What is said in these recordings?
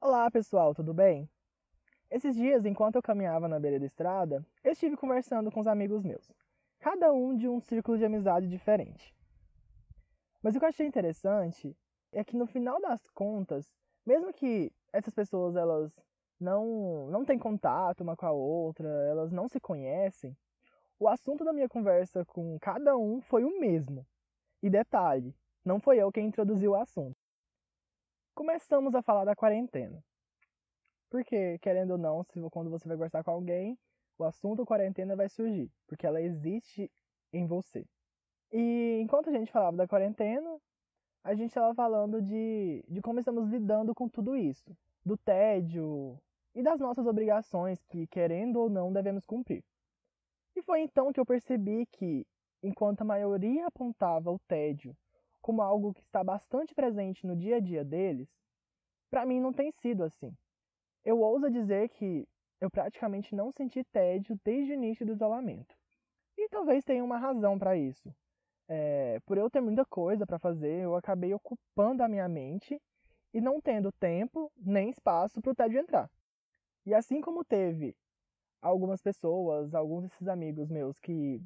Olá pessoal, tudo bem? Esses dias, enquanto eu caminhava na beira da estrada, eu estive conversando com os amigos meus, cada um de um círculo de amizade diferente. Mas o que eu achei interessante é que no final das contas, mesmo que essas pessoas elas não não têm contato uma com a outra, elas não se conhecem, o assunto da minha conversa com cada um foi o mesmo. E detalhe, não foi eu quem introduziu o assunto. Começamos a falar da quarentena. Porque, querendo ou não, se, quando você vai conversar com alguém, o assunto quarentena vai surgir, porque ela existe em você. E enquanto a gente falava da quarentena, a gente estava falando de, de como estamos lidando com tudo isso, do tédio e das nossas obrigações que, querendo ou não, devemos cumprir. E foi então que eu percebi que, enquanto a maioria apontava o tédio como algo que está bastante presente no dia a dia deles, para mim não tem sido assim. Eu ouso dizer que eu praticamente não senti tédio desde o início do isolamento. E talvez tenha uma razão para isso. É, por eu ter muita coisa para fazer, eu acabei ocupando a minha mente e não tendo tempo nem espaço para o tédio entrar. E assim como teve algumas pessoas, alguns desses amigos meus que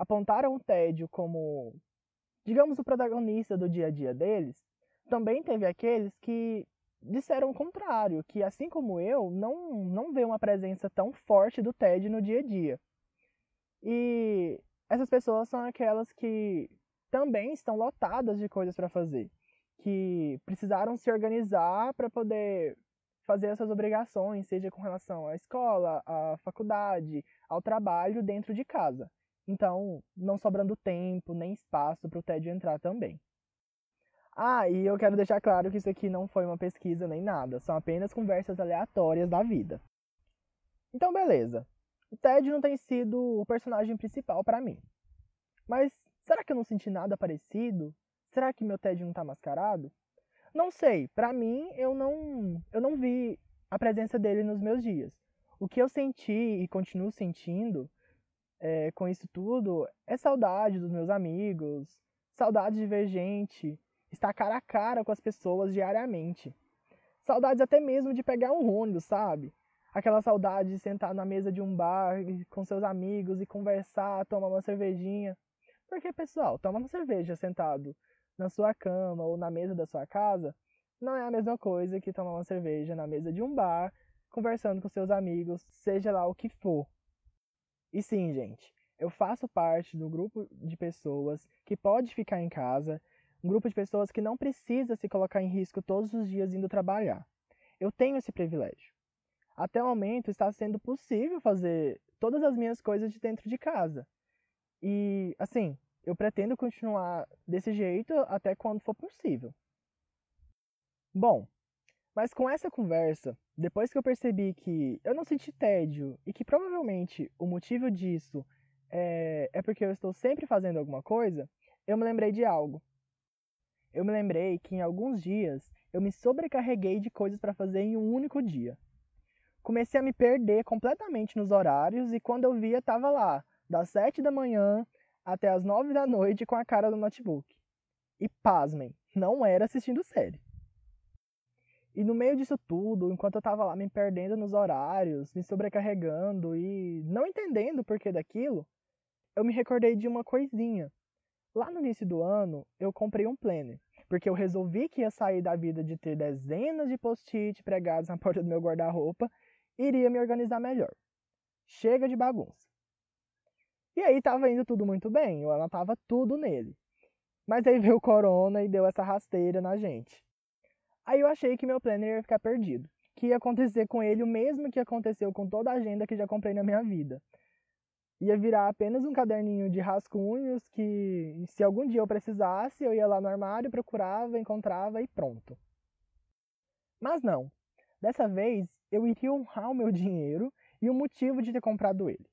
apontaram o tédio como digamos, o protagonista do dia a dia deles, também teve aqueles que disseram o contrário, que assim como eu, não, não vê uma presença tão forte do TED no dia a dia. E essas pessoas são aquelas que também estão lotadas de coisas para fazer, que precisaram se organizar para poder fazer essas obrigações, seja com relação à escola, à faculdade, ao trabalho dentro de casa. Então, não sobrando tempo nem espaço para o tédio entrar também. Ah, e eu quero deixar claro que isso aqui não foi uma pesquisa nem nada, são apenas conversas aleatórias da vida. Então, beleza. O Ted não tem sido o personagem principal para mim. Mas será que eu não senti nada parecido? Será que meu Ted não tá mascarado? Não sei, para mim eu não eu não vi a presença dele nos meus dias. O que eu senti e continuo sentindo é, com isso tudo é saudade dos meus amigos, saudade de ver gente, estar cara a cara com as pessoas diariamente. Saudades até mesmo de pegar um ônibus, sabe? Aquela saudade de sentar na mesa de um bar com seus amigos e conversar, tomar uma cervejinha. Porque, pessoal, tomar uma cerveja sentado na sua cama ou na mesa da sua casa não é a mesma coisa que tomar uma cerveja na mesa de um bar, conversando com seus amigos, seja lá o que for. E sim, gente, eu faço parte do grupo de pessoas que pode ficar em casa, um grupo de pessoas que não precisa se colocar em risco todos os dias indo trabalhar. Eu tenho esse privilégio. Até o momento está sendo possível fazer todas as minhas coisas de dentro de casa. E, assim, eu pretendo continuar desse jeito até quando for possível. Bom, mas com essa conversa, depois que eu percebi que eu não senti tédio e que provavelmente o motivo disso é, é porque eu estou sempre fazendo alguma coisa, eu me lembrei de algo. Eu me lembrei que em alguns dias eu me sobrecarreguei de coisas para fazer em um único dia. Comecei a me perder completamente nos horários e quando eu via estava lá, das 7 da manhã até as 9 da noite com a cara do notebook. E pasmem, não era assistindo série. E no meio disso tudo, enquanto eu tava lá me perdendo nos horários, me sobrecarregando e não entendendo o porquê daquilo, eu me recordei de uma coisinha. Lá no início do ano, eu comprei um planner, porque eu resolvi que ia sair da vida de ter dezenas de post-it pregados na porta do meu guarda-roupa e iria me organizar melhor. Chega de bagunça. E aí tava indo tudo muito bem, eu anotava tudo nele. Mas aí veio o corona e deu essa rasteira na gente. Aí eu achei que meu planner ia ficar perdido. Que ia acontecer com ele o mesmo que aconteceu com toda a agenda que já comprei na minha vida. Ia virar apenas um caderninho de rascunhos que, se algum dia eu precisasse, eu ia lá no armário, procurava, encontrava e pronto. Mas não. Dessa vez, eu iria honrar o meu dinheiro e o motivo de ter comprado ele.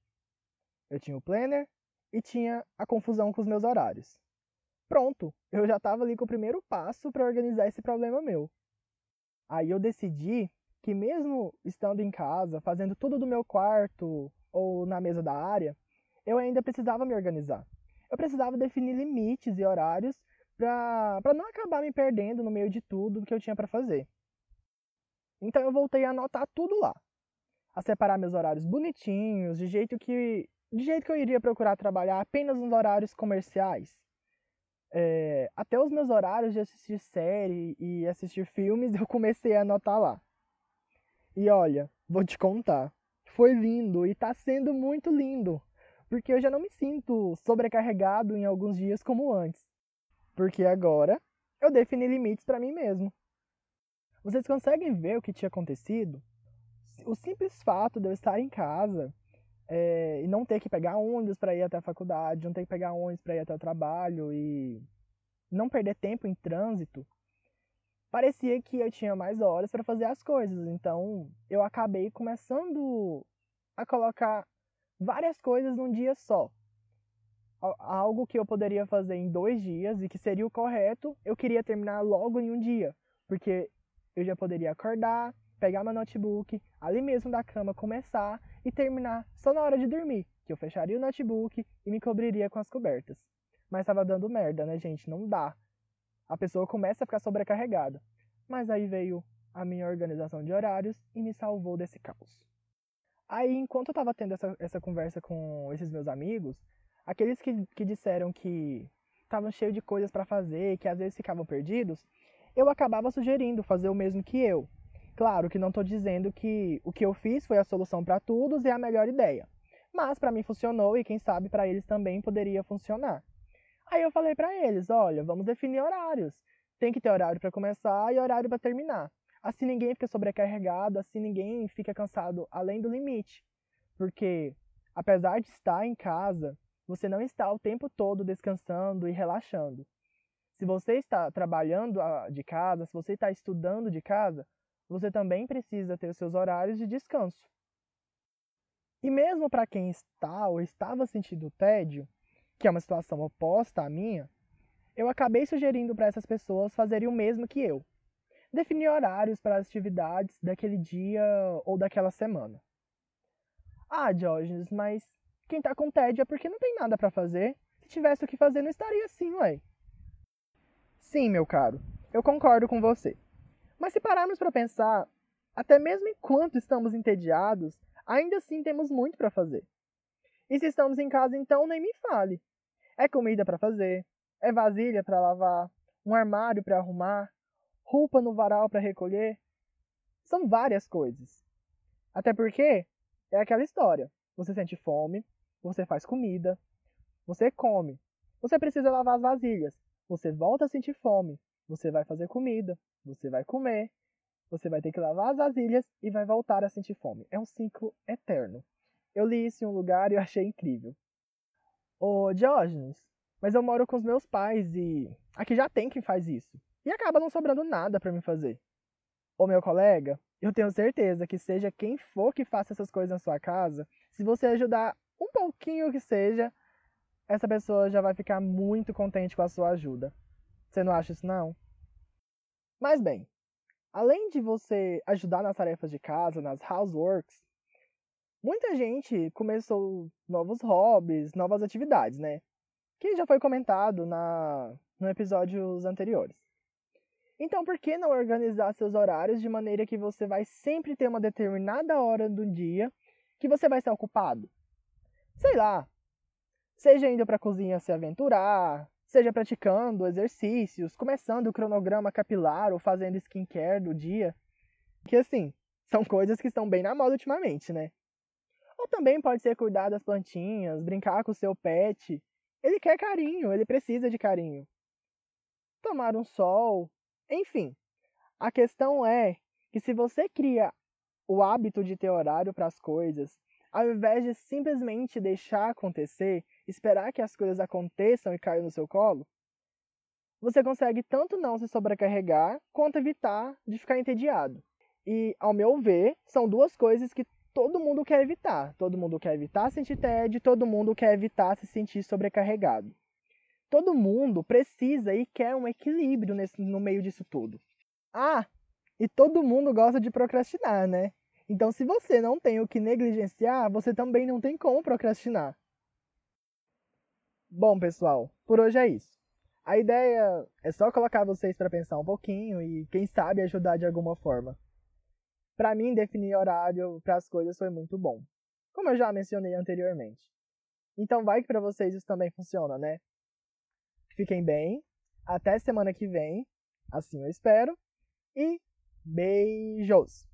Eu tinha o planner e tinha a confusão com os meus horários. Pronto, eu já estava ali com o primeiro passo para organizar esse problema meu. Aí eu decidi que mesmo estando em casa, fazendo tudo do meu quarto ou na mesa da área, eu ainda precisava me organizar. eu precisava definir limites e horários para não acabar me perdendo no meio de tudo que eu tinha para fazer. Então eu voltei a anotar tudo lá, a separar meus horários bonitinhos, de jeito que de jeito que eu iria procurar trabalhar apenas nos horários comerciais. É, até os meus horários de assistir série e assistir filmes eu comecei a anotar lá. E olha, vou te contar, foi lindo e está sendo muito lindo, porque eu já não me sinto sobrecarregado em alguns dias como antes, porque agora eu defini limites para mim mesmo. Vocês conseguem ver o que tinha acontecido? O simples fato de eu estar em casa é, e não ter que pegar ônibus para ir até a faculdade, não ter que pegar ônibus para ir até o trabalho e não perder tempo em trânsito, parecia que eu tinha mais horas para fazer as coisas. Então, eu acabei começando a colocar várias coisas num dia só. Algo que eu poderia fazer em dois dias e que seria o correto, eu queria terminar logo em um dia, porque eu já poderia acordar, pegar meu notebook, ali mesmo da cama, começar e terminar só na hora de dormir, que eu fecharia o notebook e me cobriria com as cobertas. Mas estava dando merda, né, gente? Não dá. A pessoa começa a ficar sobrecarregada. Mas aí veio a minha organização de horários e me salvou desse caos. Aí, enquanto eu estava tendo essa, essa conversa com esses meus amigos, aqueles que, que disseram que estavam cheios de coisas para fazer, que às vezes ficavam perdidos, eu acabava sugerindo fazer o mesmo que eu. Claro que não estou dizendo que o que eu fiz foi a solução para todos e a melhor ideia, mas para mim funcionou e quem sabe para eles também poderia funcionar. Aí eu falei para eles, olha, vamos definir horários. Tem que ter horário para começar e horário para terminar. Assim ninguém fica sobrecarregado, assim ninguém fica cansado além do limite. Porque apesar de estar em casa, você não está o tempo todo descansando e relaxando. Se você está trabalhando ah, de casa, se você está estudando de casa, você também precisa ter os seus horários de descanso. E mesmo para quem está ou estava sentindo tédio, que é uma situação oposta à minha, eu acabei sugerindo para essas pessoas fazerem o mesmo que eu. Definir horários para as atividades daquele dia ou daquela semana. Ah, Diógenes, mas quem tá com tédio é porque não tem nada para fazer. Se tivesse o que fazer, não estaria assim, ué. Sim, meu caro, eu concordo com você. Mas se pararmos para pensar, até mesmo enquanto estamos entediados, ainda assim temos muito para fazer. E se estamos em casa, então nem me fale. É comida para fazer, é vasilha para lavar, um armário para arrumar, roupa no varal para recolher. São várias coisas. Até porque é aquela história. Você sente fome, você faz comida, você come. Você precisa lavar as vasilhas. Você volta a sentir fome. Você vai fazer comida, você vai comer, você vai ter que lavar as vasilhas e vai voltar a sentir fome. É um ciclo eterno. Eu li isso em um lugar e achei incrível. Ô Diógenes, mas eu moro com os meus pais e aqui já tem quem faz isso. E acaba não sobrando nada para me fazer. Ô meu colega, eu tenho certeza que seja quem for que faça essas coisas na sua casa, se você ajudar um pouquinho que seja, essa pessoa já vai ficar muito contente com a sua ajuda. Você não acha isso não? Mas bem, além de você ajudar nas tarefas de casa, nas houseworks, muita gente começou novos hobbies, novas atividades, né? Que já foi comentado na no episódios anteriores. Então, por que não organizar seus horários de maneira que você vai sempre ter uma determinada hora do dia que você vai ser ocupado? Sei lá, seja indo para a cozinha se aventurar, seja praticando exercícios, começando o cronograma capilar ou fazendo skincare do dia. Que assim, são coisas que estão bem na moda ultimamente, né? Ou também pode ser cuidar das plantinhas, brincar com o seu pet. Ele quer carinho, ele precisa de carinho. Tomar um sol, enfim. A questão é que se você cria o hábito de ter horário para as coisas, ao invés de simplesmente deixar acontecer, esperar que as coisas aconteçam e caiam no seu colo, você consegue tanto não se sobrecarregar quanto evitar de ficar entediado. E, ao meu ver, são duas coisas que todo mundo quer evitar. Todo mundo quer evitar sentir tédio, todo mundo quer evitar se sentir sobrecarregado. Todo mundo precisa e quer um equilíbrio nesse, no meio disso tudo. Ah, e todo mundo gosta de procrastinar, né? Então, se você não tem o que negligenciar, você também não tem como procrastinar. Bom, pessoal, por hoje é isso. A ideia é só colocar vocês para pensar um pouquinho e, quem sabe, ajudar de alguma forma. Para mim, definir horário para as coisas foi muito bom, como eu já mencionei anteriormente. Então, vai que para vocês isso também funciona, né? Fiquem bem, até semana que vem, assim eu espero, e beijos!